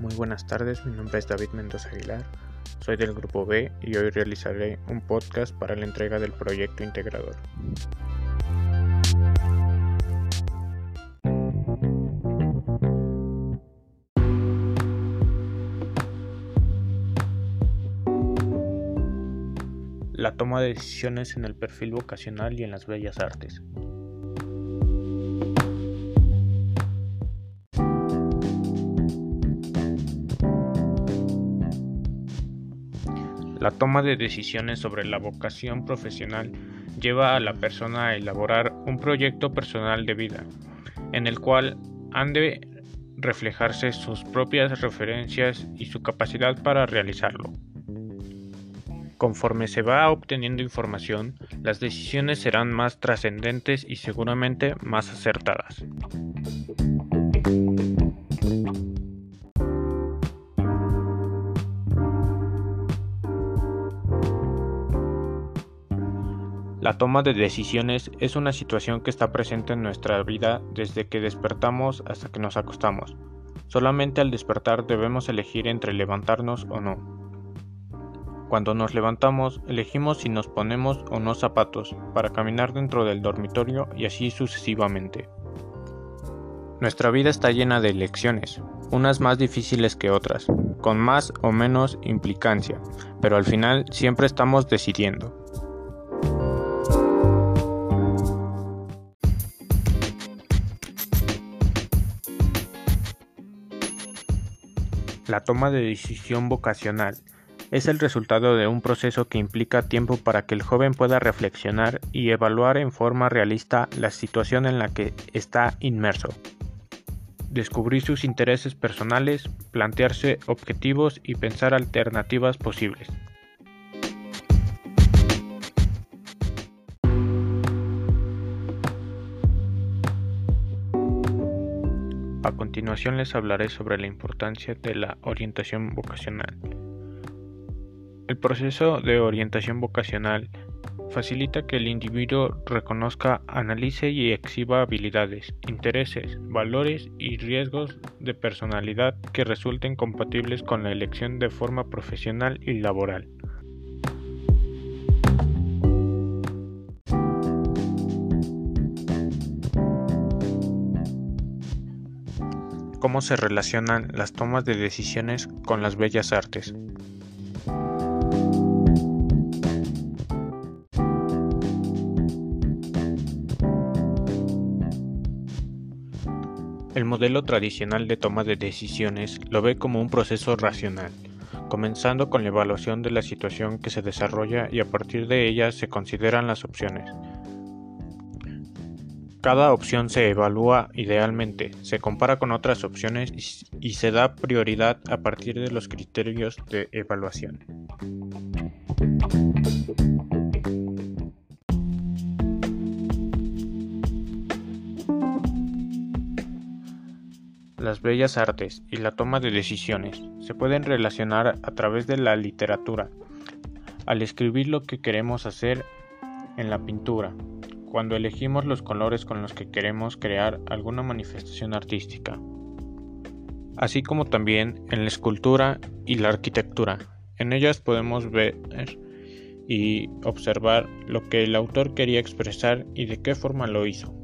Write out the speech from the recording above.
Muy buenas tardes, mi nombre es David Mendoza Aguilar, soy del grupo B y hoy realizaré un podcast para la entrega del proyecto integrador. La toma de decisiones en el perfil vocacional y en las bellas artes. La toma de decisiones sobre la vocación profesional lleva a la persona a elaborar un proyecto personal de vida, en el cual han de reflejarse sus propias referencias y su capacidad para realizarlo. Conforme se va obteniendo información, las decisiones serán más trascendentes y seguramente más acertadas. La toma de decisiones es una situación que está presente en nuestra vida desde que despertamos hasta que nos acostamos. Solamente al despertar debemos elegir entre levantarnos o no. Cuando nos levantamos, elegimos si nos ponemos o no zapatos para caminar dentro del dormitorio y así sucesivamente. Nuestra vida está llena de elecciones, unas más difíciles que otras, con más o menos implicancia, pero al final siempre estamos decidiendo. La toma de decisión vocacional es el resultado de un proceso que implica tiempo para que el joven pueda reflexionar y evaluar en forma realista la situación en la que está inmerso. Descubrir sus intereses personales, plantearse objetivos y pensar alternativas posibles. A continuación les hablaré sobre la importancia de la orientación vocacional. El proceso de orientación vocacional facilita que el individuo reconozca, analice y exhiba habilidades, intereses, valores y riesgos de personalidad que resulten compatibles con la elección de forma profesional y laboral. Cómo se relacionan las tomas de decisiones con las bellas artes. El modelo tradicional de toma de decisiones lo ve como un proceso racional, comenzando con la evaluación de la situación que se desarrolla y a partir de ella se consideran las opciones. Cada opción se evalúa idealmente, se compara con otras opciones y se da prioridad a partir de los criterios de evaluación. Las bellas artes y la toma de decisiones se pueden relacionar a través de la literatura, al escribir lo que queremos hacer en la pintura, cuando elegimos los colores con los que queremos crear alguna manifestación artística, así como también en la escultura y la arquitectura. En ellas podemos ver y observar lo que el autor quería expresar y de qué forma lo hizo.